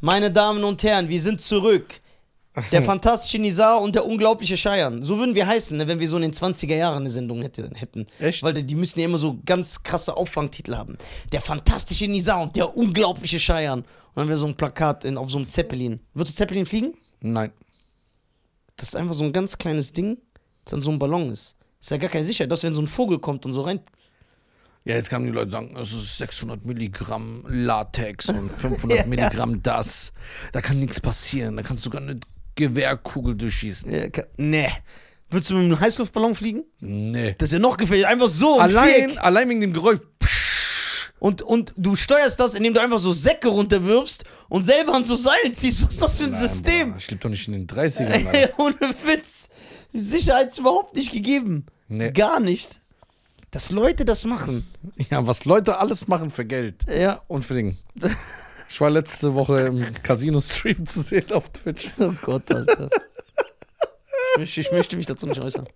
Meine Damen und Herren, wir sind zurück. Der fantastische Nizar und der unglaubliche Scheiern. So würden wir heißen, ne, wenn wir so in den 20er Jahren eine Sendung hätte, hätten. Echt? Weil die- müssen ja immer so ganz krasse Auffangtitel haben. Der fantastische Nizar und der unglaubliche Scheiern. Und dann wäre so ein Plakat in, auf so einem Zeppelin. Würdest du Zeppelin fliegen? Nein. Das ist einfach so ein ganz kleines Ding, das dann so ein Ballon ist. Ist ja gar keine Sicherheit, dass wenn so ein Vogel kommt und so rein. Ja, jetzt kamen die Leute und sagen, es ist 600 Milligramm Latex und 500 Ja. Milligramm das. Da kann nichts passieren. Da kannst du sogar eine Gewehrkugel durchschießen. Äh, ka- nee. Würdest du mit einem Heißluftballon fliegen? Nee. Das ist ja noch gefährlich. Einfach so. Allein, allein wegen dem Geräusch. Und, und du steuerst das, indem du einfach so Säcke runterwirfst und selber an so Seilen ziehst. Was ist das für ein Nein, System? Bruder, Ich lebe doch nicht in den 30ern. Alter. Ohne Witz. Sicherheit ist überhaupt nicht gegeben. Nee. Gar nicht. Dass Leute das machen. Ja, was Leute alles machen für Geld. Ja. Und für Ding. Ich war letzte Woche im Casino-Stream zu sehen auf Twitch. Oh Gott, Alter. ich, möchte, ich möchte mich dazu nicht äußern.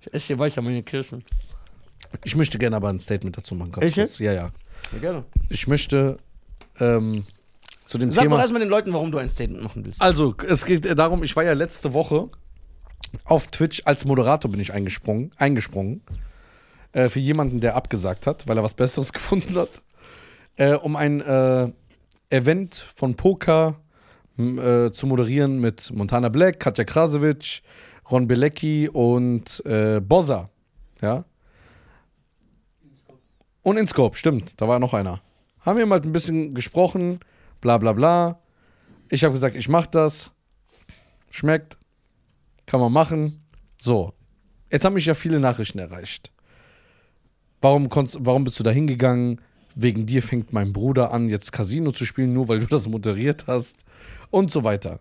Ich esse hier weiter meine Kirschen. Ich möchte gerne aber ein Statement dazu machen. Ganz Echt kurz. Ja, ja. Ja, gerne. Ich möchte ähm, zu dem Sag doch Thema. erstmal den Leuten, warum du ein Statement machen willst. Also, es geht darum, ich war ja letzte Woche auf Twitch als Moderator bin ich eingesprungen, eingesprungen. Äh, für jemanden, der abgesagt hat, weil er was Besseres gefunden hat. Äh, um ein äh, Event von Poker äh, zu moderieren mit Montana Black, Katja Krasowitsch, Ron Belecki und äh, Bozza. Ja. Und InScope, stimmt, da war noch einer. Haben wir mal ein bisschen gesprochen, bla bla bla. Ich habe gesagt, ich mach das. Schmeckt. Kann man machen. So. Jetzt haben mich ja viele Nachrichten erreicht. Warum, konntest, warum bist du da hingegangen? Wegen dir fängt mein Bruder an, jetzt Casino zu spielen, nur weil du das moderiert hast. Und so weiter.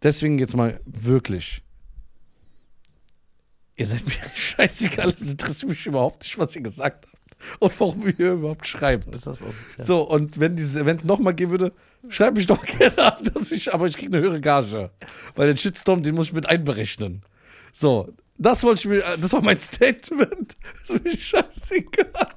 Deswegen jetzt mal wirklich. Ihr seid mir scheißegal, es interessiert mich überhaupt nicht, was ihr gesagt habt. Und warum ihr hier überhaupt schreibt. ist das asozial. So, und wenn dieses Event nochmal gehen würde, schreib mich doch gerne an, dass ich, aber ich kriege eine höhere Gage. Weil den Shitstorm, den muss ich mit einberechnen. So, das wollte ich mir, das war mein Statement. Das ist mir scheißegal.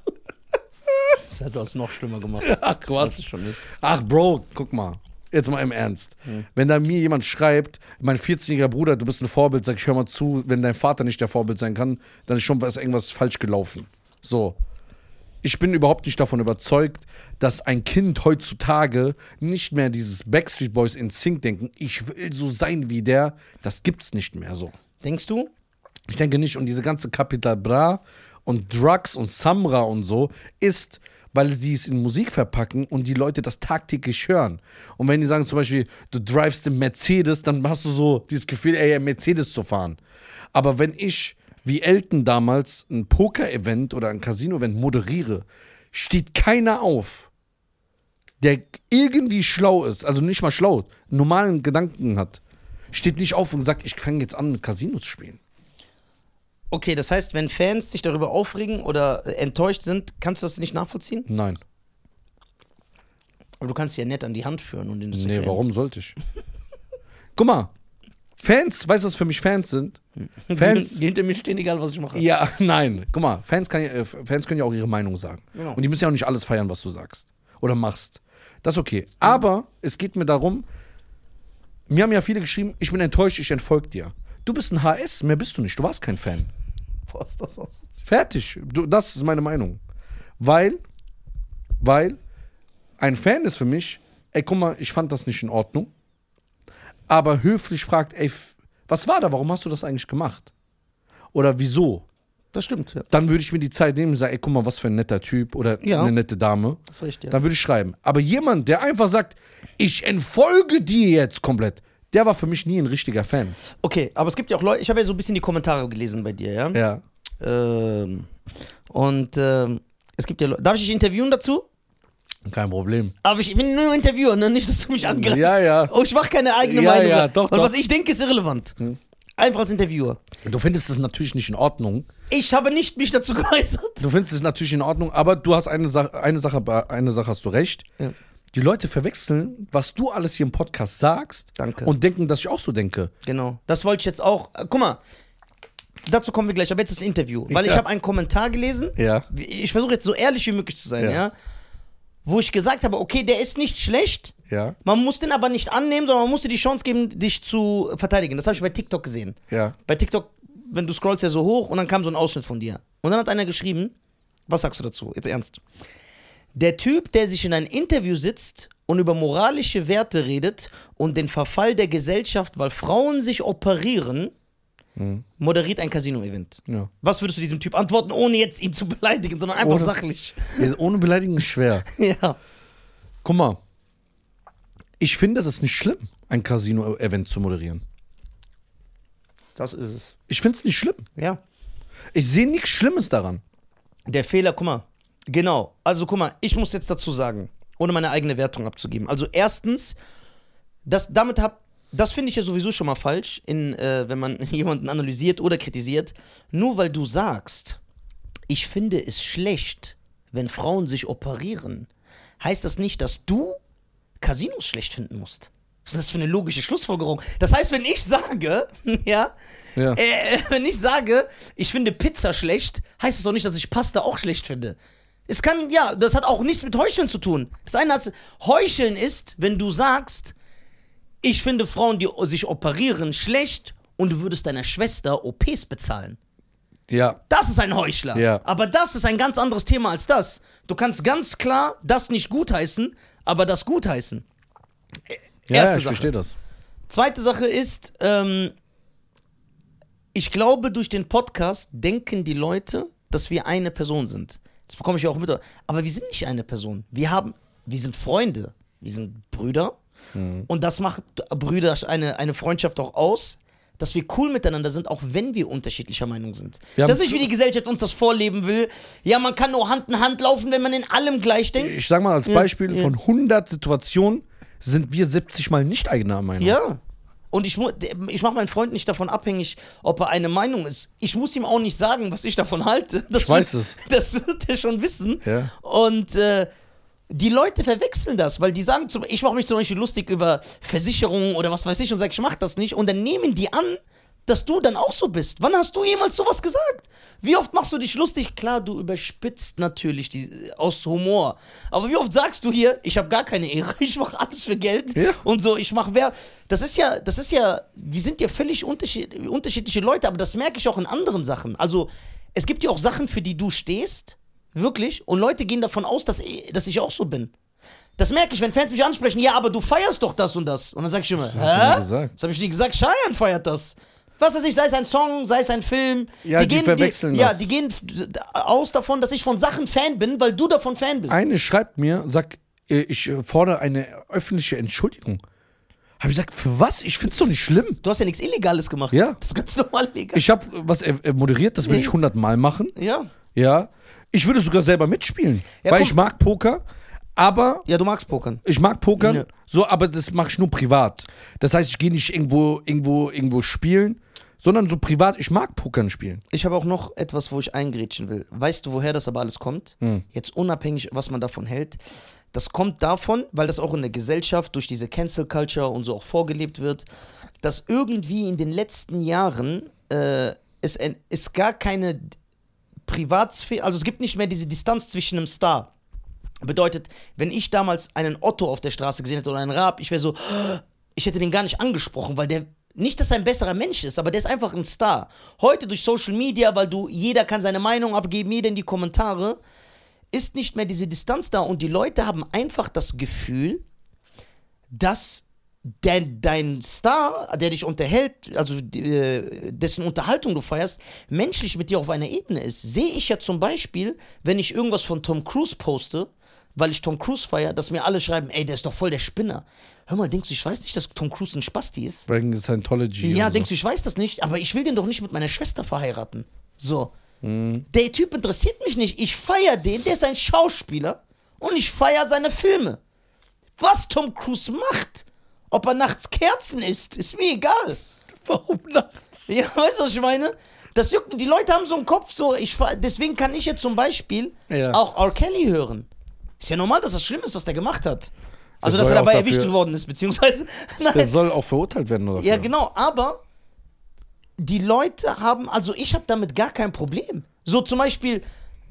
Das hätte es noch schlimmer gemacht. Ach, Was was? es schon ist. Ach, Bro, guck mal. Jetzt mal im Ernst. Wenn da mir jemand schreibt, mein 14-jähriger Bruder, du bist ein Vorbild, sag ich, hör mal zu, wenn dein Vater nicht der Vorbild sein kann, dann ist schon was, irgendwas falsch gelaufen. So. Ich bin überhaupt nicht davon überzeugt, dass ein Kind heutzutage nicht mehr dieses Backstreet Boys in Sync denken, ich will so sein wie der, das gibt's nicht mehr so. Denkst du? Ich denke nicht. Und diese ganze Capital Bra und Drugs und Samra und so ist, weil sie es in Musik verpacken und die Leute das tagtäglich hören. Und wenn die sagen zum Beispiel, du drivest im Mercedes, dann hast du so dieses Gefühl, ey, Mercedes zu fahren. Aber wenn ich, wie Elton damals, ein Poker-Event oder ein Casino-Event moderiere, steht keiner auf, der irgendwie schlau ist, also nicht mal schlau, normalen Gedanken hat, steht nicht auf und sagt, ich fange jetzt an mit Casino zu spielen. Okay, das heißt, wenn Fans sich darüber aufregen oder enttäuscht sind, kannst du das nicht nachvollziehen? Nein. Aber du kannst sie ja nett an die Hand führen und das Nee, erklären. warum sollte ich? Guck mal, Fans, weißt du, was für mich Fans sind? Fans. Die hinter mir stehen, egal was ich mache. ja, nein. Guck mal, Fans, kann, äh, Fans können ja auch ihre Meinung sagen. Genau. Und die müssen ja auch nicht alles feiern, was du sagst oder machst. Das ist okay. Aber es geht mir darum, mir haben ja viele geschrieben, ich bin enttäuscht, ich entfolge dir. Du bist ein HS, mehr bist du nicht. Du warst kein Fan. Boah, ist das asozial. Fertig. Du, das ist meine Meinung. Weil, weil ein Fan ist für mich, ey, guck mal, ich fand das nicht in Ordnung. Aber höflich fragt, ey, was war da? Warum hast du das eigentlich gemacht? Oder wieso? Das stimmt, ja. Dann würde ich mir die Zeit nehmen und sagen, ey, guck mal, was für ein netter Typ oder Ja. eine nette Dame. Das ist richtig, ja. Dann würde ich schreiben. Aber jemand, der einfach sagt, ich entfolge dir jetzt komplett, der war für mich nie ein richtiger Fan. Okay, aber es gibt ja auch Leute, ich habe ja so ein bisschen die Kommentare gelesen bei dir, ja? Ja. Ähm, und ähm, es gibt ja Leute, darf ich dich interviewen dazu? Kein Problem. Aber ich bin nur Interviewer, ne? nicht, dass du mich angreifst. Ja, ja. Oh, ich mache keine eigene Ja, Meinung. ja, doch, Weil doch. was ich denke, ist irrelevant. Einfach als Interviewer. Du findest es natürlich nicht in Ordnung. Ich habe nicht mich dazu geäußert. Du findest es natürlich in Ordnung, aber du hast eine Sache, eine Sache, eine Sache hast du recht. Ja. Die Leute verwechseln, was du alles hier im Podcast sagst Danke. und denken, dass ich auch so denke. Genau. Das wollte ich jetzt auch. Äh, guck mal, dazu kommen wir gleich, aber jetzt das Interview. Weil ich Ja. habe einen Kommentar gelesen. Ja. Ich versuche jetzt so ehrlich wie möglich zu sein, Ja. ja. Wo ich gesagt habe, okay, der ist nicht schlecht, Ja, Man muss den aber nicht annehmen, sondern man muss dir die Chance geben, dich zu verteidigen. Das habe ich bei TikTok gesehen. ja. Bei TikTok, wenn du scrollst ja so hoch und dann kam so ein Ausschnitt von dir. Und dann hat einer geschrieben, was sagst du dazu? Jetzt ernst. Der Typ, der sich in ein Interview sitzt und über moralische Werte redet und den Verfall der Gesellschaft, weil Frauen sich operieren, moderiert ein Casino-Event. ja. Was würdest du diesem Typ antworten, ohne jetzt ihn zu beleidigen, sondern einfach Ohne- sachlich? Ist Ohne Beleidigung ist schwer. Ja. Guck mal, ich finde das nicht schlimm, ein Casino-Event zu moderieren. Das ist es. Ich finde es nicht schlimm. Ja. Ich sehe nichts Schlimmes daran. Der Fehler, guck mal. Genau. Also guck mal, ich muss jetzt dazu sagen, ohne meine eigene Wertung abzugeben. Also erstens, das, damit hab, das finde ich ja sowieso schon mal falsch, in, äh, wenn man jemanden analysiert oder kritisiert. Nur weil du sagst, ich finde es schlecht, wenn Frauen sich operieren, heißt das nicht, dass du Casinos schlecht finden musst. Was ist das für eine logische Schlussfolgerung? Das heißt, wenn ich sage, ja, Ja. äh, wenn ich sage, ich finde Pizza schlecht, heißt es doch nicht, dass ich Pasta auch schlecht finde. Es kann, ja, das hat auch nichts mit Heucheln zu tun. Das eine hat, Heucheln ist, wenn du sagst, ich finde Frauen, die sich operieren, schlecht und du würdest deiner Schwester OPs bezahlen. Ja, Das ist ein Heuchler. Ja. Aber das ist ein ganz anderes Thema als das. Du kannst ganz klar das nicht gutheißen, aber das gutheißen. ja, Erste ja ich Sache. verstehe das. Zweite Sache ist, ähm, ich glaube, durch den Podcast denken die Leute, dass wir eine Person sind. Das bekomme ich ja auch mit. Aber wir sind nicht eine Person. Wir haben, wir sind Freunde. Wir sind Brüder. Mhm. Und das macht Brüder eine, eine Freundschaft auch aus, dass wir cool miteinander sind, auch wenn wir unterschiedlicher Meinung sind. Wir das ist nicht, wie die Gesellschaft uns das vorleben will. Ja, man kann nur Hand in Hand laufen, wenn man in allem gleich denkt. Ich sag mal als Beispiel, ja. von 100 Situationen sind wir 70 Mal nicht eigener Meinung. Ja. Und ich, ich mache meinen Freund nicht davon abhängig, ob er eine Meinung ist. Ich muss ihm auch nicht sagen, was ich davon halte. Das Ich weiß wird, es. Das wird er schon wissen. Ja. Und äh, die Leute verwechseln das, weil die sagen, zum, ich mache mich zum Beispiel lustig über Versicherungen oder was weiß ich und sage, ich mache das nicht. Und dann nehmen die an, dass du dann auch so bist. Wann hast du jemals sowas gesagt? Wie oft machst du dich lustig? Klar, du überspitzt natürlich die, aus Humor. Aber wie oft sagst du hier, ich habe gar keine Ehre, ich mache alles für Geld Ja. und so, ich mache wer. Das ist ja, das ist ja, wir sind ja völlig unterschied, unterschiedliche Leute, aber das merke ich auch in anderen Sachen. Also, es gibt ja auch Sachen, für die du stehst, wirklich, und Leute gehen davon aus, dass, ich- dass ich auch so bin. Das merke ich, wenn Fans mich ansprechen, ja, aber du feierst doch das und das. Und dann sage ich immer, hä? Das habe ich nie gesagt, Cheyenne feiert das. Was weiß ich, sei es ein Song, sei es ein Film. Ja, die verwechseln die, Ja, das. die gehen aus davon, dass ich von Sachen Fan bin, weil du davon Fan bist. Eine schreibt mir, sagt, äh, ich äh, fordere eine öffentliche Entschuldigung. Habe ich gesagt, für was? Ich finde es doch nicht schlimm. du hast ja nichts Illegales gemacht. Ja. Das ist ganz normal legal. Ich habe was äh, moderiert, das will ich 100 Mal machen. ja. Ja. Ich würde sogar selber mitspielen, Ja, weil komm. ich mag Poker, aber Ja, du magst Pokern. ich mag Pokern, Ja. so, aber das mache ich nur privat. Das heißt, ich gehe nicht irgendwo, irgendwo, irgendwo spielen, sondern so privat. Ich mag Pokern spielen. Ich habe auch noch etwas, wo ich eingrätschen will. Weißt du, woher das aber alles kommt? Jetzt unabhängig, was man davon hält. Das kommt davon, weil das auch in der Gesellschaft durch diese Cancel Culture und so auch vorgelebt wird, dass irgendwie in den letzten Jahren äh, es, ein- es gar keine Privatsphäre, also es gibt nicht mehr diese Distanz zwischen einem Star. Bedeutet, wenn ich damals einen Otto auf der Straße gesehen hätte oder einen Raab, ich wäre so, ich hätte den gar nicht angesprochen, weil der nicht, dass er ein besserer Mensch ist, aber der ist einfach ein Star. Heute durch Social Media, weil du, jeder kann seine Meinung abgeben, jeder in die Kommentare, ist nicht mehr diese Distanz da und die Leute haben einfach das Gefühl, dass der, dein Star, der dich unterhält, also äh, dessen Unterhaltung du feierst, menschlich mit dir auf einer Ebene ist. Sehe ich ja zum Beispiel, wenn ich irgendwas von Tom Cruise poste, weil ich Tom Cruise feiere, dass mir alle schreiben, ey, der ist doch voll der Spinner. Hör mal, denkst du, ich weiß nicht, dass Tom Cruise ein Spasti ist? Wegen Scientology. Ja, und so. denkst du, ich weiß das nicht, aber ich will den doch nicht mit meiner Schwester verheiraten. So. Der Typ interessiert mich nicht. Ich feiere den, der ist ein Schauspieler und ich feiere seine Filme. Was Tom Cruise macht, ob er nachts Kerzen isst, ist mir egal. Warum nachts? Ja, weißt du, was ich meine? Das juckt, die Leute haben so einen Kopf, so, ich, deswegen kann ich jetzt zum Beispiel Ja. auch R. Kelly hören. Ist ja normal, dass das schlimm ist, was der gemacht hat. Also, dass er dabei erwischt dafür- worden ist, beziehungsweise. Der Nein, soll auch verurteilt werden, oder? ja, genau, aber die Leute haben, also ich habe damit gar kein Problem. So zum Beispiel,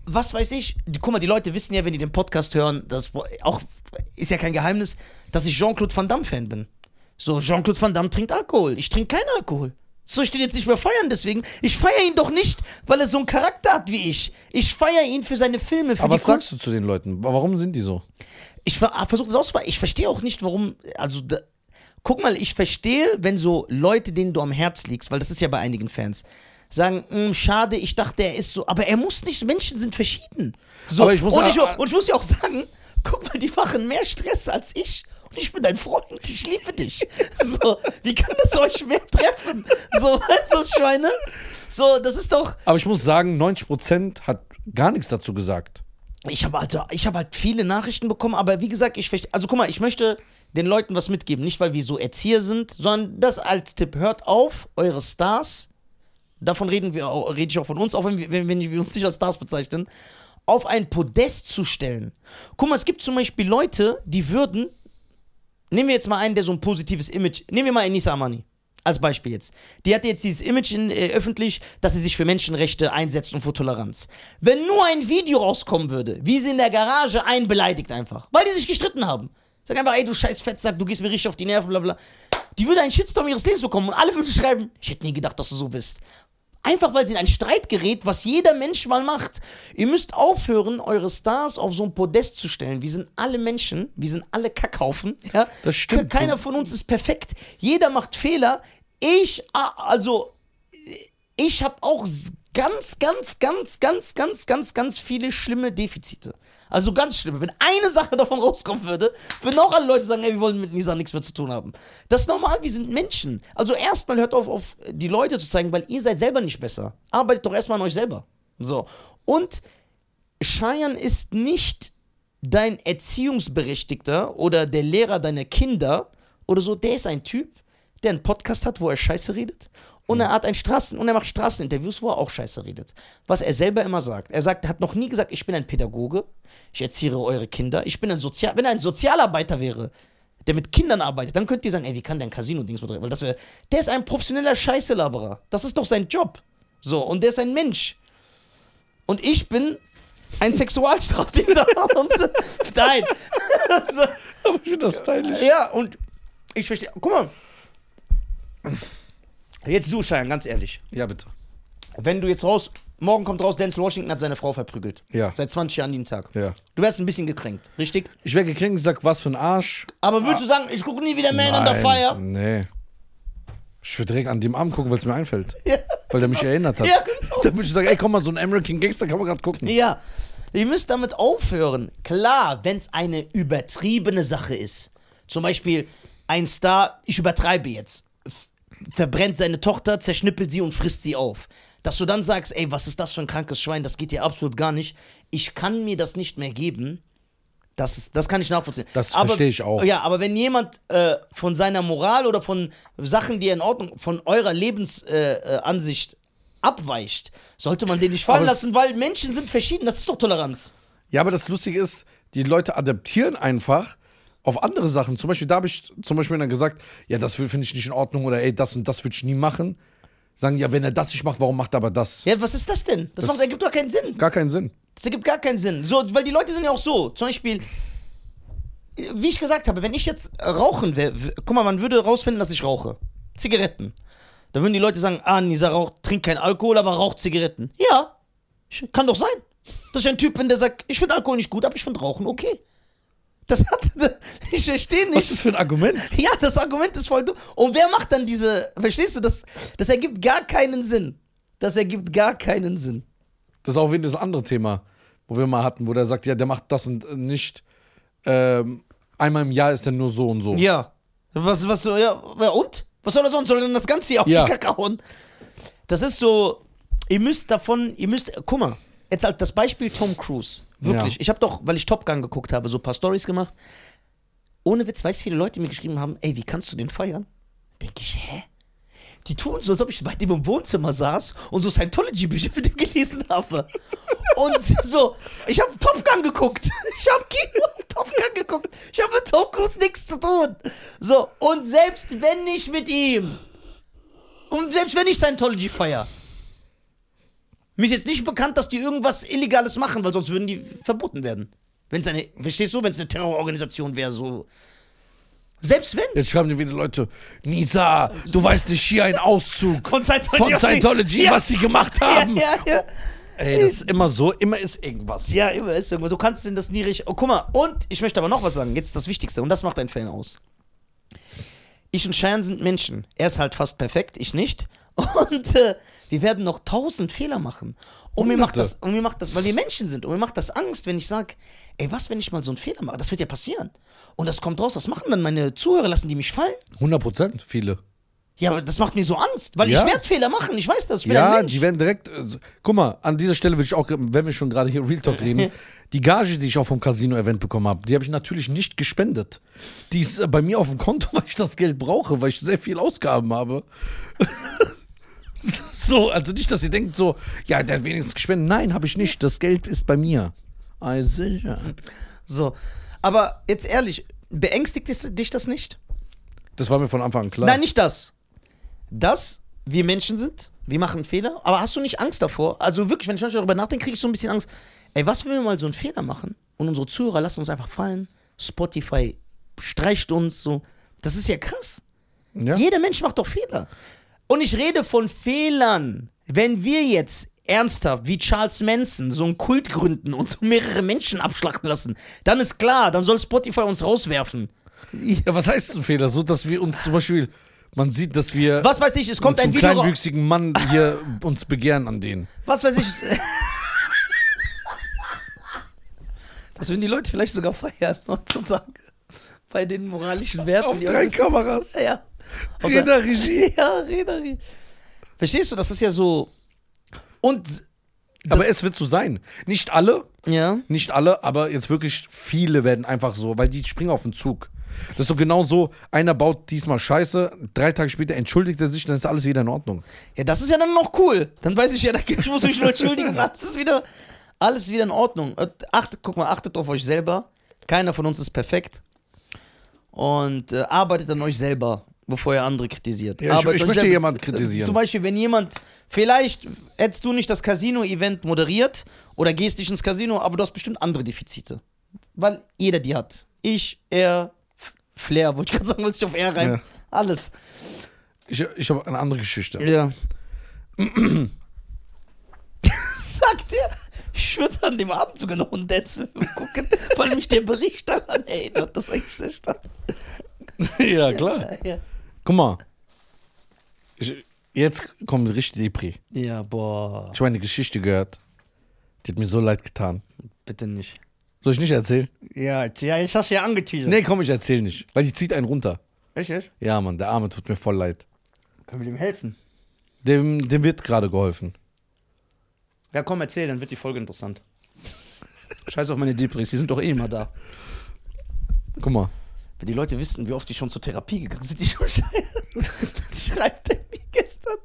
was weiß ich, die, guck mal, die Leute wissen ja, wenn die den Podcast hören, dass auch ist ja kein Geheimnis, dass ich Jean-Claude Van Damme-Fan bin. So, Jean-Claude Van Damme trinkt Alkohol. Ich trinke keinen Alkohol. So, ich will jetzt nicht mehr feiern deswegen. Ich feiere ihn doch nicht, weil er so einen Charakter hat wie ich. Ich feiere ihn für seine Filme, für Aber die was sagst du zu den Leuten? Warum sind die so? ich versuche das auszuweiten. Ich verstehe auch nicht, warum. Also, da, guck mal, ich verstehe, wenn so Leute, denen du am Herz liegst, weil das ist ja bei einigen Fans, sagen, "Hm, schade, ich dachte, er ist so. Aber er muss nicht, Menschen sind verschieden. So, Aber ich muss und, ich, und ich muss ja auch sagen, guck mal, die machen mehr Stress als ich. Ich bin dein Freund, ich liebe dich. So, wie kann das euch mehr treffen? So, du, Schweine? So, das ist doch. Aber ich muss sagen, 90% hat gar nichts dazu gesagt. Ich habe also, ich habe halt viele Nachrichten bekommen, aber wie gesagt, ich verstehe. Also guck mal, ich möchte den Leuten was mitgeben, nicht weil wir so Erzieher sind, sondern das als Tipp. Hört auf, eure Stars, davon reden wir, rede ich auch von uns, auch wenn wir, wenn, wenn wir uns nicht als Stars bezeichnen, auf ein Podest zu stellen. Guck mal, es gibt zum Beispiel Leute, die würden, nehmen wir jetzt mal einen, der so ein positives Image, nehmen wir mal Enisa Amani. Als Beispiel jetzt. Die hat jetzt dieses Image in, äh, öffentlich, dass sie sich für Menschenrechte einsetzt und für Toleranz. Wenn nur ein Video rauskommen würde, wie sie in der Garage einen beleidigt einfach, weil die sich gestritten haben. Sag einfach, ey, du scheiß Fettsack, du gehst mir richtig auf die Nerven, bla bla. Die würde einen Shitstorm ihres Lebens bekommen und alle würden schreiben, ich hätte nie gedacht, dass du so bist. Einfach weil sie in ein Streit gerät, was jeder Mensch mal macht. Ihr müsst aufhören, eure Stars auf so ein Podest zu stellen. Wir sind alle Menschen, wir sind alle Kackhaufen. Ja? Das stimmt. Ke- Keiner von uns ist perfekt. Jeder macht Fehler. Ich, ah, also, ich habe auch ganz, ganz, ganz, ganz, ganz, ganz, ganz viele schlimme Defizite. Also ganz schlimme. Wenn eine Sache davon rauskommen würde, würden auch alle Leute sagen, ey, wir wollen mit Nisa nichts mehr zu tun haben. Das ist normal, wir sind Menschen. Also erstmal hört auf, auf die Leute zu zeigen, weil ihr seid selber nicht besser. Arbeitet doch erstmal an euch selber. So. Und Cheyenne ist nicht dein Erziehungsberechtigter oder der Lehrer deiner Kinder oder so. Der ist ein Typ, der einen Podcast hat, wo er Scheiße redet. Und er hat ein Straßen und er macht Straßeninterviews, wo er auch Scheiße redet. Was er selber immer sagt. Er sagt, er hat noch nie gesagt, ich bin ein Pädagoge, ich erziehe eure Kinder, ich bin ein Sozial, wenn er ein Sozialarbeiter wäre, der mit Kindern arbeitet, dann könnt ihr sagen, ey, wie kann der ein Casino-Dings betreiben? Weil das wäre, der ist ein professioneller Scheiße-Laberer. Das ist doch sein Job. So, und der ist ein Mensch. Und ich bin ein Sexualstraftäter. und, nein. Aber ich finde das stylisch. ja, und ich verstehe. Guck mal. Jetzt du, Schein, ganz ehrlich. Ja, bitte. Wenn du jetzt raus. Morgen kommt raus, Denzel Washington hat seine Frau verprügelt. Ja. Seit 20 Jahren jeden Tag. Ja. Du wärst ein bisschen gekränkt, richtig? Ich wäre gekränkt und sag, was für ein Arsch. Aber würdest du sagen, ich gucke nie wieder Man on the Fire? Nee. Ich würde direkt an dem Abend gucken, weil es mir einfällt. Ja. Weil der mich erinnert hat. Ja, genau. Dann würde ich sagen, ey, komm mal, so ein American Gangster kann man gerade gucken. Ja. Ihr müsst damit aufhören. Klar, wenn es eine übertriebene Sache ist. Zum Beispiel ein Star, ich übertreibe jetzt, verbrennt seine Tochter, zerschnippelt sie und frisst sie auf. Dass du dann sagst, ey, was ist das für ein krankes Schwein, das geht dir absolut gar nicht. Ich kann mir das nicht mehr geben. Das, ist, das kann ich nachvollziehen. Das aber, verstehe ich auch. Ja, aber wenn jemand äh, von seiner Moral oder von Sachen, die in Ordnung, von eurer Lebensansicht äh, Ansicht abweicht, sollte man den nicht fallen Aber lassen, weil Menschen sind verschieden. Das ist doch Toleranz. Ja, aber das Lustige ist, die Leute adaptieren einfach auf andere Sachen. Zum Beispiel, da habe ich zum Beispiel dann gesagt, ja, das finde ich nicht in Ordnung oder ey, das und das würde ich nie machen. Sagen, ja, wenn er das nicht macht, warum macht er aber das? Ja, was ist das denn? Das, Das- macht, ergibt doch keinen Sinn. Gar keinen Sinn. Das ergibt gar keinen Sinn. So, weil die Leute sind ja auch so. Zum Beispiel, wie ich gesagt habe, wenn ich jetzt rauchen wäre, guck mal, man würde rausfinden, dass ich rauche. Zigaretten. Da würden die Leute sagen, ah, Nisa raucht, trinkt kein Alkohol, aber raucht Zigaretten. Ja, kann doch sein. Dass ich ein Typ bin, der sagt, ich finde Alkohol nicht gut, aber ich finde Rauchen okay. Das hat, ich verstehe nicht. Was ist das für ein Argument? Ja, das Argument ist voll dumm. Und wer macht dann diese, verstehst du, das, das ergibt gar keinen Sinn. Das ergibt gar keinen Sinn. Das ist auch wieder das andere Thema, wo wir mal hatten, wo der sagt, ja, der macht das und nicht. Ähm, einmal im Jahr ist er nur so und so. Ja. Was, was, ja, und? Was soll er sonst? Soll er denn das Ganze hier auf Ja. die Kacke hauen? Das ist so, ihr müsst davon, ihr müsst, guck mal, jetzt halt das Beispiel Tom Cruise. Wirklich. Ja. Ich habe doch, weil ich Top Gun geguckt habe, so ein paar Stories gemacht. Ohne Witz, weiß viele Leute mir geschrieben haben, ey, wie kannst du den feiern? Denke ich, hä? Die tun so, als ob ich bei dem im Wohnzimmer saß und so Scientology-Bücher mit ihm gelesen habe. Und so, ich habe Top Gun geguckt. Ich habe Kino auf Top Gun geguckt. Ich habe mit Tom Cruise nichts zu tun. So, und selbst wenn nicht mit ihm, und selbst wenn ich Scientology feier, mir ist jetzt nicht bekannt, dass die irgendwas Illegales machen, weil sonst würden die verboten werden. Wenn es eine, verstehst du, wenn es eine Terrororganisation wäre, so. Selbst wenn. Jetzt schreiben dir wieder Leute, Nisa, du weißt nicht, hier ein Auszug Von Scientology. von Scientology, Ja. was sie gemacht Ja, haben. ja, ja. Ey, das ist immer so, immer ist irgendwas. Ja, immer ist irgendwas. Du kannst denn das nie richtig. Oh, guck mal, und ich möchte aber noch was sagen. Jetzt das Wichtigste. Und das macht ein Fan aus. Ich und Cheyenne sind Menschen. Er ist halt fast perfekt, ich nicht. Und äh, wir werden noch tausend Fehler machen. Und mir, macht das, und mir macht das, weil wir Menschen sind, und mir macht das Angst, wenn ich sage, ey, was, wenn ich mal so einen Fehler mache? Das wird ja passieren. Und das kommt raus. Was machen dann meine Zuhörer? Lassen die mich fallen? 100 Prozent, viele. Ja, aber das macht mir so Angst, weil Ja. ich werde Fehler machen. Ich weiß das. Ich bin ein Ja, Mensch. die werden direkt. äh, so- guck mal, an dieser Stelle würde ich auch, wenn wir schon gerade hier Real Talk reden, die Gage, die ich auch vom Casino-Event bekommen habe, die habe ich natürlich nicht gespendet. Die ist äh, bei mir auf dem Konto, weil ich das Geld brauche, weil ich sehr viel Ausgaben habe. so, also nicht, dass ihr denkt so, ja, der hat wenigstens gespendet. Nein, habe ich nicht. Das Geld ist bei mir. Ah, sicher. So. Aber jetzt ehrlich, beängstigt es- dich das nicht? Das war mir von Anfang an klar. Nein, nicht das. Das, wir Menschen sind, wir machen Fehler, aber hast du nicht Angst davor? Also wirklich, wenn ich manchmal darüber nachdenke, kriege ich so ein bisschen Angst. Ey, was, wenn wir mal so einen Fehler machen und unsere Zuhörer lassen uns einfach fallen? Spotify streicht uns so. Das ist ja krass. ja? Jeder Mensch macht doch Fehler. Und ich rede von Fehlern. Wenn wir jetzt ernsthaft wie Charles Manson so einen Kult gründen und so mehrere Menschen abschlachten lassen, dann ist klar, dann soll Spotify uns rauswerfen. ja, was heißt ein Fehler? So, dass wir uns zum Beispiel, man sieht, dass wir Was weiß ich, es kommt zum ein Video raus. kleinwüchsigen Mann hier uns begehren an denen. Was weiß ich. Das würden die Leute vielleicht sogar feiern heutzutage. Bei den moralischen Werten. Auf die drei Kameras. Ja. Auf der- Räderregie. Ja, Räderregie. Verstehst du, das ist ja so. Und. Aber es wird so sein. Nicht alle, Ja. nicht alle, aber jetzt wirklich viele werden einfach so, weil die springen auf den Zug. Das ist so genau so, einer baut diesmal Scheiße, drei Tage später entschuldigt er sich, dann ist alles wieder in Ordnung. Ja, das ist ja dann noch cool. Dann weiß ich ja, ich muss mich nur entschuldigen. Alles ist wieder, alles wieder in Ordnung. Äh, Achtet, guck mal, achtet auf euch selber. Keiner von uns ist perfekt. Und äh, arbeitet an euch selber, bevor ihr andere kritisiert. Ja, ich- ich möchte selber- jemanden kritisieren. Zum Beispiel, wenn jemand, vielleicht hättest du nicht das Casino-Event moderiert oder gehst nicht ins Casino, aber du hast bestimmt andere Defizite. Weil jeder die hat. Ich, er, Flair, wollte ich gerade sagen, wollte ich auf er rein. Ja. Alles. Ich, ich habe eine andere Geschichte. Ja. Sagt er. Ich würde an dem Abend sogar noch einen Dance gucken, weil mich der Bericht daran erinnert. Das ist eigentlich sehr stark. ja, klar. Ja, Guck mal. Ich, jetzt kommt richtig Depri. ja boah. Ich habe eine Geschichte gehört. Die hat mir so leid getan. Bitte nicht. Soll ich nicht erzählen? Ja, ja jetzt hast du ja angeteasert. Nee, komm, ich erzähl nicht. Weil die zieht einen runter. Echt, echt? Ja, Mann, der Arme tut mir voll leid. Können wir dem helfen? Dem, dem wird gerade geholfen. Ja, komm, erzähl, dann wird die Folge interessant. Scheiß auf meine Depris, die sind doch eh immer da. Guck mal. Wenn die Leute wissen, wie oft die schon zur Therapie gegangen sind, die schon scheiße. Schreibt er mir gestern.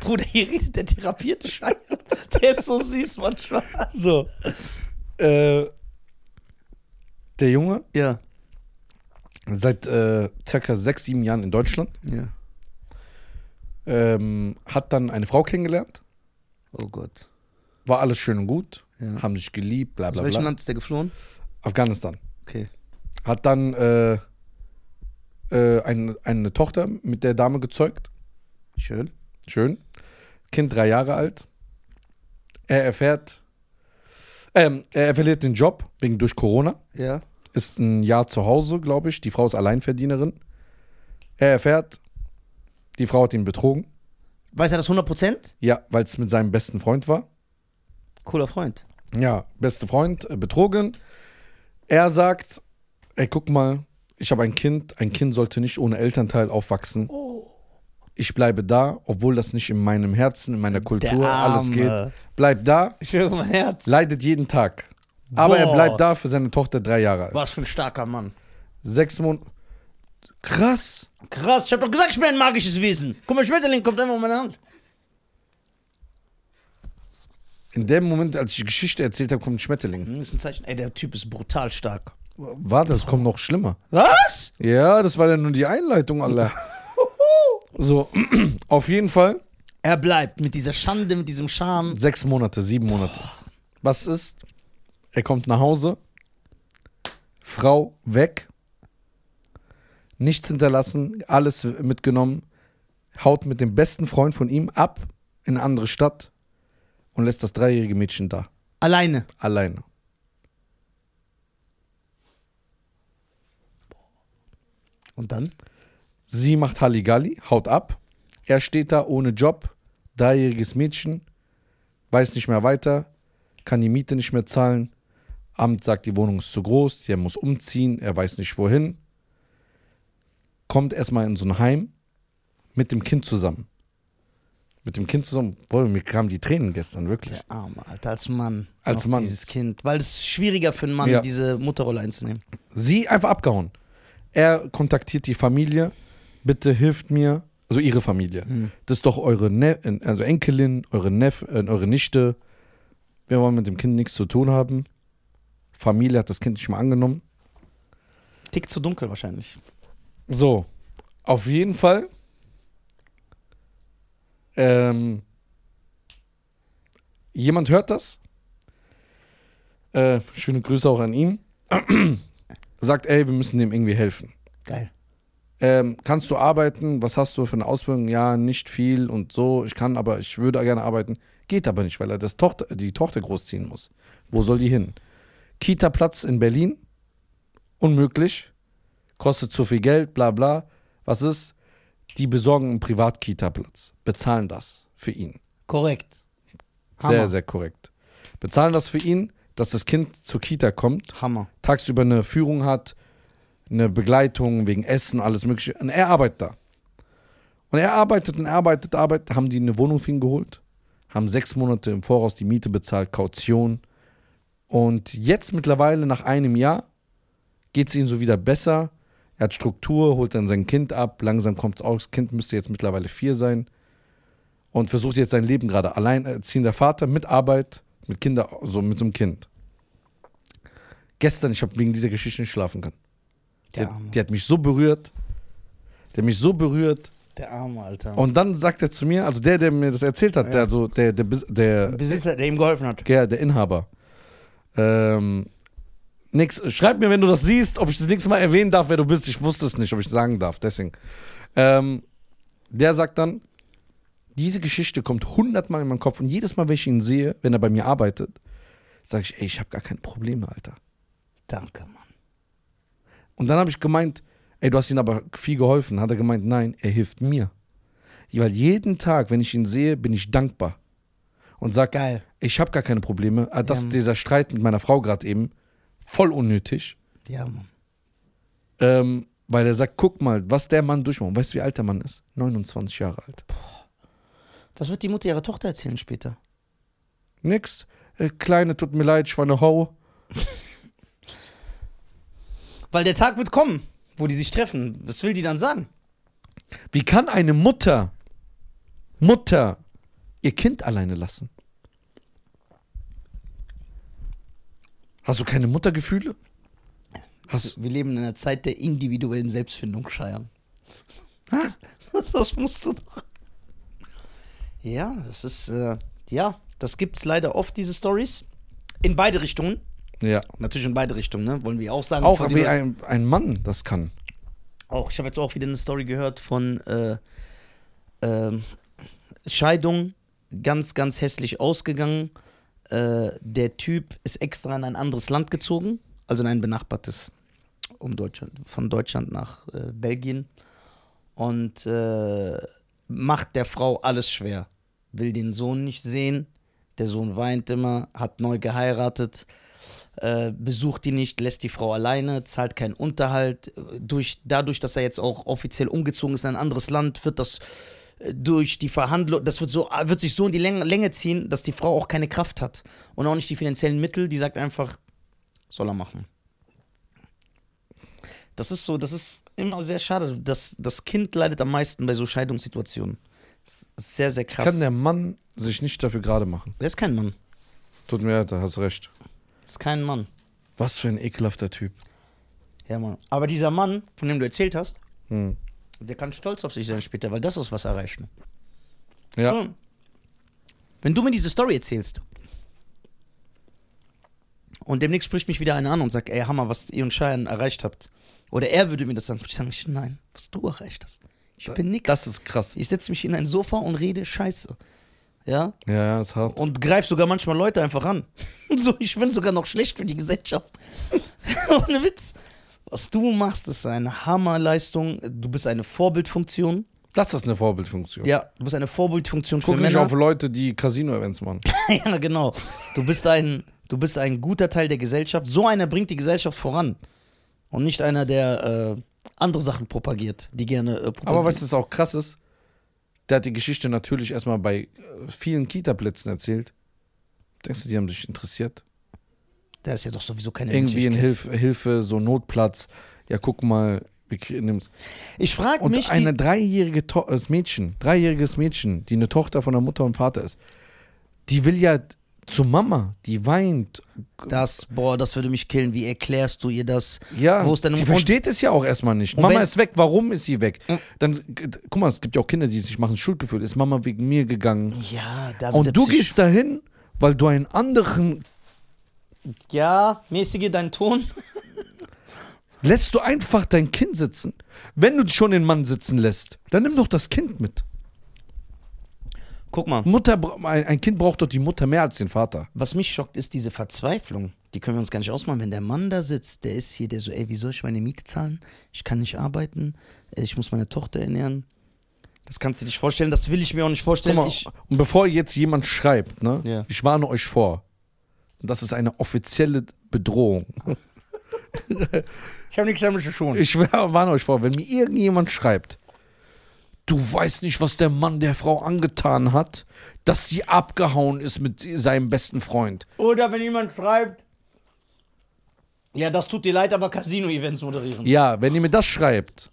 Bruder, hier redet der therapierte Scheiße. Der ist so süß manchmal. So. Äh, der Junge, Ja. seit äh, circa sechs, sieben Jahren in Deutschland, Ja. ähm, hat dann eine Frau kennengelernt. Oh Gott. War alles schön und gut. Ja. Haben sich geliebt, bla Aus bla welchem bla. Land ist der geflohen? Afghanistan. Okay. Hat dann äh, äh, ein, eine Tochter mit der Dame gezeugt. Schön. Schön. Kind drei Jahre alt. Er erfährt, ähm, er verliert den Job wegen durch Corona. Ja. Ist ein Jahr zu Hause, glaube ich. Die Frau ist Alleinverdienerin. Er erfährt, die Frau hat ihn betrogen. Weiß er das 100%? Ja, weil es mit seinem besten Freund war. Cooler Freund. Ja, beste Freund, äh, betrogen. Er sagt, ey, guck mal, ich habe ein Kind. Ein Kind sollte nicht ohne Elternteil aufwachsen. Ich bleibe da, obwohl das nicht in meinem Herzen, in meiner Kultur alles geht. Bleibt da, Ich höre mein Herz. leidet jeden Tag. Aber er Boah. bleibt da für seine Tochter drei Jahre alt. Was für ein starker Mann. Sechs Monate. Krass. Krass, ich hab doch gesagt, ich bin ein magisches Wesen. Guck mal, Schmetterling kommt einfach in meine Hand. In dem Moment, als ich die Geschichte erzählt habe, kommt ein Schmetterling. Hm, Das ist ein Zeichen. Ey, der Typ ist brutal stark. Warte, das kommt noch schlimmer. Was? Ja, das war ja nur die Einleitung, Alter. So, auf jeden Fall Er bleibt mit dieser Schande, mit diesem Charme. sechs Monate, sieben Monate. Was ist? Er kommt nach Hause. Frau weg, nichts hinterlassen, alles mitgenommen, haut mit dem besten Freund von ihm ab in eine andere Stadt und lässt das dreijährige Mädchen da, Alleine. alleine. Und dann? Sie macht Halligalli, haut ab. Er steht da ohne Job, dreijähriges Mädchen, weiß nicht mehr weiter, kann die Miete nicht mehr zahlen. Amt sagt, die Wohnung ist zu groß, er muss umziehen, er weiß nicht wohin. Kommt erstmal in so ein Heim mit dem Kind zusammen. Mit dem Kind zusammen. Boah, mir kamen die Tränen gestern, wirklich. Der Arme, Alter, als Mann. Als Mann. Dieses Kind. Weil es schwieriger für einen Mann, Ja. diese Mutterrolle einzunehmen. Sie einfach abgehauen. Er kontaktiert die Familie, bitte hilft mir, also ihre Familie. Das ist doch eure ne also Enkelin, eure Neff, äh, eure Nichte. Wir wollen mit dem Kind nichts zu tun haben. Familie hat das Kind nicht mal angenommen. Tick zu dunkel wahrscheinlich. So, auf jeden Fall. Ähm, jemand hört das. Äh, schöne Grüße auch an ihn. Sagt, ey, wir müssen dem irgendwie helfen. Geil. Ähm, kannst du arbeiten? Was hast du für eine Ausbildung? Ja, nicht viel und so. Ich kann, aber ich würde gerne arbeiten. Geht aber nicht, weil er das Tochter, die Tochter großziehen muss. Wo soll die hin? Kita-Platz in Berlin? Unmöglich. Kostet zu viel Geld, bla bla. Was ist? Die besorgen einen Privat-Kita-Platz. Bezahlen das für ihn. Korrekt. Sehr, Hammer. sehr korrekt. Bezahlen das für ihn, dass das Kind zur Kita kommt Hammer. tagsüber eine Führung hat, eine Begleitung wegen Essen, alles Mögliche. Und er arbeitet da. Und er arbeitet und arbeitet, arbeitet. Haben die eine Wohnung für ihn geholt, haben sechs Monate im Voraus die Miete bezahlt, Kaution. Und jetzt mittlerweile, nach einem Jahr, geht es ihm so wieder besser. Er hat Struktur, holt dann sein Kind ab. Langsam kommt es aus. Das Kind müsste jetzt mittlerweile vier sein. Und versucht jetzt sein Leben gerade. Alleinerziehender Vater mit Arbeit, mit Kinder, so mit so einem Kind. Gestern, ich habe wegen dieser Geschichte nicht schlafen können. Der hat- Arme. die hat mich so berührt. Der hat mich so berührt. Der Arme, Alter. Und dann sagt er zu mir, also der, der mir das erzählt hat, Ja. der, also der, der, der, Besitzer, der ihm geholfen hat. der, der Inhaber. Ähm, nix, schreib mir, wenn du das siehst, ob ich das nächste Mal erwähnen darf, wer du bist. Ich wusste es nicht, ob ich sagen darf, deswegen. Ähm, der sagt dann, diese Geschichte kommt hundertmal in meinen Kopf und jedes Mal, wenn ich ihn sehe, wenn er bei mir arbeitet, sage ich, ey, ich habe gar keine Probleme, Alter. Danke. Und dann habe ich gemeint, ey, du hast ihm aber viel geholfen. Hat er gemeint, nein, er hilft mir. Weil jeden Tag, wenn ich ihn sehe, bin ich dankbar. Und sag, Geil. ich habe gar keine Probleme. Ah, Das, Ja. dieser Streit mit meiner Frau gerade eben, voll unnötig. Ja, Mann. Ähm, weil er sagt, guck mal, was der Mann durchmacht. Weißt du, wie alt der Mann ist? 29 Jahre alt. Was wird die Mutter ihrer Tochter erzählen später? Nix. Äh, Kleine, tut mir leid, ich war eine Ho. Weil der Tag wird kommen, wo die sich treffen. Was will die dann sagen? Wie kann eine Mutter, Mutter, ihr Kind alleine lassen? Hast du keine Muttergefühle? Hast, Wir leben in einer Zeit der individuellen Selbstfindung, Scheiern. Das, das musst du doch. Ja, das ist, äh, ja, das gibt's leider oft, diese Stories. In beide Richtungen. Ja. Natürlich in beide Richtungen, ne? Wollen wir auch sagen. Auch wie ein, ein Mann das kann. Auch, ich habe jetzt auch wieder eine Story gehört von äh, ähm, Scheidung, ganz, ganz hässlich ausgegangen. Äh, der Typ ist extra in ein anderes Land gezogen, also in ein benachbartes, um Deutschland, von Deutschland nach äh, Belgien. Und äh, macht der Frau alles schwer. Will den Sohn nicht sehen. Der Sohn weint immer, hat neu geheiratet äh, besucht die nicht, lässt die Frau alleine, zahlt keinen Unterhalt. Durch, dadurch, dass er jetzt auch offiziell umgezogen ist in ein anderes Land, wird das äh, durch die Verhandlung, das wird, so, wird sich so in die Länge, Länge ziehen, dass die Frau auch keine Kraft hat und auch nicht die finanziellen Mittel, die sagt einfach, soll er machen. Das ist so, das ist immer sehr schade. Das, das Kind leidet am meisten bei so Scheidungssituationen. Das ist sehr, sehr krass. Kann der Mann sich nicht dafür gerade machen? der ist kein Mann. Tut mir leid, da hast recht. Das ist kein Mann. Was für ein ekelhafter Typ. Ja, Mann. Aber dieser Mann, von dem du erzählt hast, Hm. Der kann stolz auf sich sein später, weil das ist was erreicht. Ne? Ja. So. Wenn du mir diese Story erzählst Und demnächst spricht mich wieder einer an und sagt, ey, Hammer, was ihr und Cheyenne erreicht habt. Oder er würde mir das sagen. Ich sage, nein, was du erreicht hast. Ich bin nix. Das ist krass. ich setze mich in ein Sofa und rede Scheiße. Ja? Ja, ja, ist hart. Und greif sogar manchmal Leute einfach an. So, ich bin sogar noch schlecht für die Gesellschaft. Ohne Witz. Was du machst, ist eine Hammerleistung. Du bist eine Vorbildfunktion. Das ist eine Vorbildfunktion. Ja, du bist eine Vorbildfunktion für Guck nicht Männer. auf Leute, die Casino-Events machen. ja, genau. Du bist ein, du bist ein guter Teil der Gesellschaft. So einer bringt die Gesellschaft voran. Und nicht einer, der äh, andere Sachen propagiert, die gerne äh, propagieren. Aber was auch krass ist? Der hat die Geschichte natürlich erstmal bei äh, vielen Kita-Plätzen erzählt. Denkst du, die haben sich interessiert? der ist ja doch sowieso keine Irgendwie in Menschlichkeit. Hilfe, Hilfe, so Notplatz. Ja, guck mal. Ich frage Und mich, eine die, dreijährige to äh, Mädchen, dreijähriges Mädchen, die eine Tochter von der Mutter und Vater ist, die will ja zu Mama, die weint. das, boah, das würde mich killen. Wie erklärst du ihr das? Ja, Wo ist deine die versteht es ja auch erstmal nicht. Und Mama ist weg, warum ist sie weg? Dann, guck mal, es gibt ja auch Kinder, die sich machen Schuldgefühl. Ist Mama wegen mir gegangen? Ja, das der Und du Psych- gehst dahin, weil du einen anderen. Ja, mäßige deinen Ton. Lässt du einfach dein Kind sitzen? Wenn du schon den Mann sitzen lässt, dann nimm doch das Kind mit. Guck mal, Mutter, ein Kind braucht doch die Mutter mehr als den Vater. was mich schockt, ist diese Verzweiflung. Die können wir uns gar nicht ausmalen. Wenn der Mann da sitzt, der ist hier, der so, ey, wie soll ich meine Miete zahlen? Ich kann nicht arbeiten. Ich muss meine Tochter ernähren. Das kannst du dir nicht vorstellen. Das will ich mir auch nicht vorstellen. mal, und bevor jetzt jemand schreibt, ne, Ja. ich warne euch vor, und das ist eine offizielle Bedrohung. ich habe nichts damit zu tun. Ich warne euch vor, wenn mir irgendjemand schreibt, du weißt nicht, was der Mann der Frau angetan hat, dass sie abgehauen ist mit seinem besten Freund. Oder wenn jemand schreibt, ja, das tut dir leid, aber Casino-Events moderieren. Ja, wenn ihr mir das schreibt,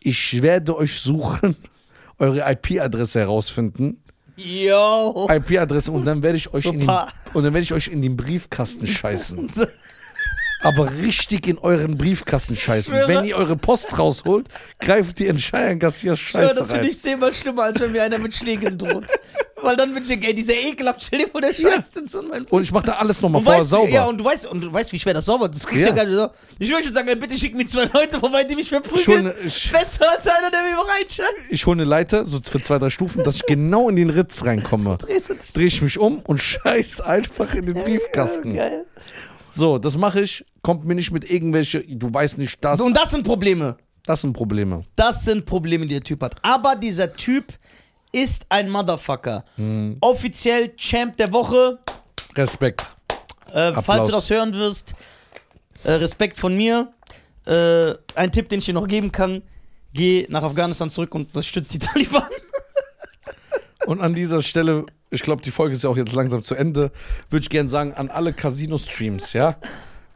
ich werde euch suchen, eure IP-Adresse herausfinden, Yo! IP-Adresse und dann werde ich euch in den, und dann werde ich euch in den Briefkasten scheißen. Aber richtig in euren Briefkasten scheißen. schwöre- Wenn ihr eure Post rausholt, greift ihr in Scheiern Ja, Scheiße das finde ich zehnmal schlimmer, als wenn mir einer mit Schlägen droht. Weil dann bin ich, ey, dieser ekelhaft, stell dir vor, der scheißt in so mein Und ich mache da alles nochmal vorher weißt, sauber. Ja, und du weißt, und du weißt, wie schwer das sauber ist. Das kriegst du Ja. ja gar nicht so. Ich würde schon sagen, ey, bitte schick mir zwei Leute vorbei, die mich ich hole verprügeln. ne, Besser als einer, der mir reinscheißt. ich hol eine Leiter, so für zwei, drei Stufen, dass ich genau in den Ritz reinkomme. Drehst du dich. Dreh ich mich um und scheiß einfach in den Briefkasten. Geil. So, das mache ich. Kommt mir nicht mit irgendwelche, du weißt nicht das. Und das sind Probleme. Das sind Probleme. Das sind Probleme, die der Typ hat. Aber dieser Typ ist ein Motherfucker. Hm. Offiziell Champ der Woche. Respekt. Äh, falls du das hören wirst, äh, Respekt von mir. Äh, ein Tipp, den ich dir noch geben kann: Geh nach Afghanistan zurück und unterstützt die Taliban. Und an dieser Stelle, ich glaube, die Folge ist ja auch jetzt langsam zu Ende, würde ich gerne sagen, an alle Casino-Streams, ja?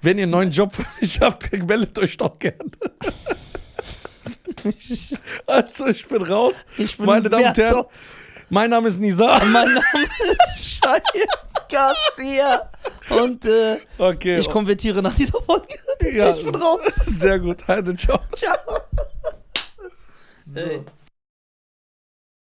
Wenn ihr einen neuen Job für mich habt, meldet euch doch gerne. Also, ich bin raus. Ich bin Meine Damen und Herren, mein Name ist Nisa. Mein Name ist Shai Garcia. Und äh, Okay. ich konvertiere nach dieser Folge. ja, ich bin raus. Sehr gut. Heide, ciao. Ciao. Ey.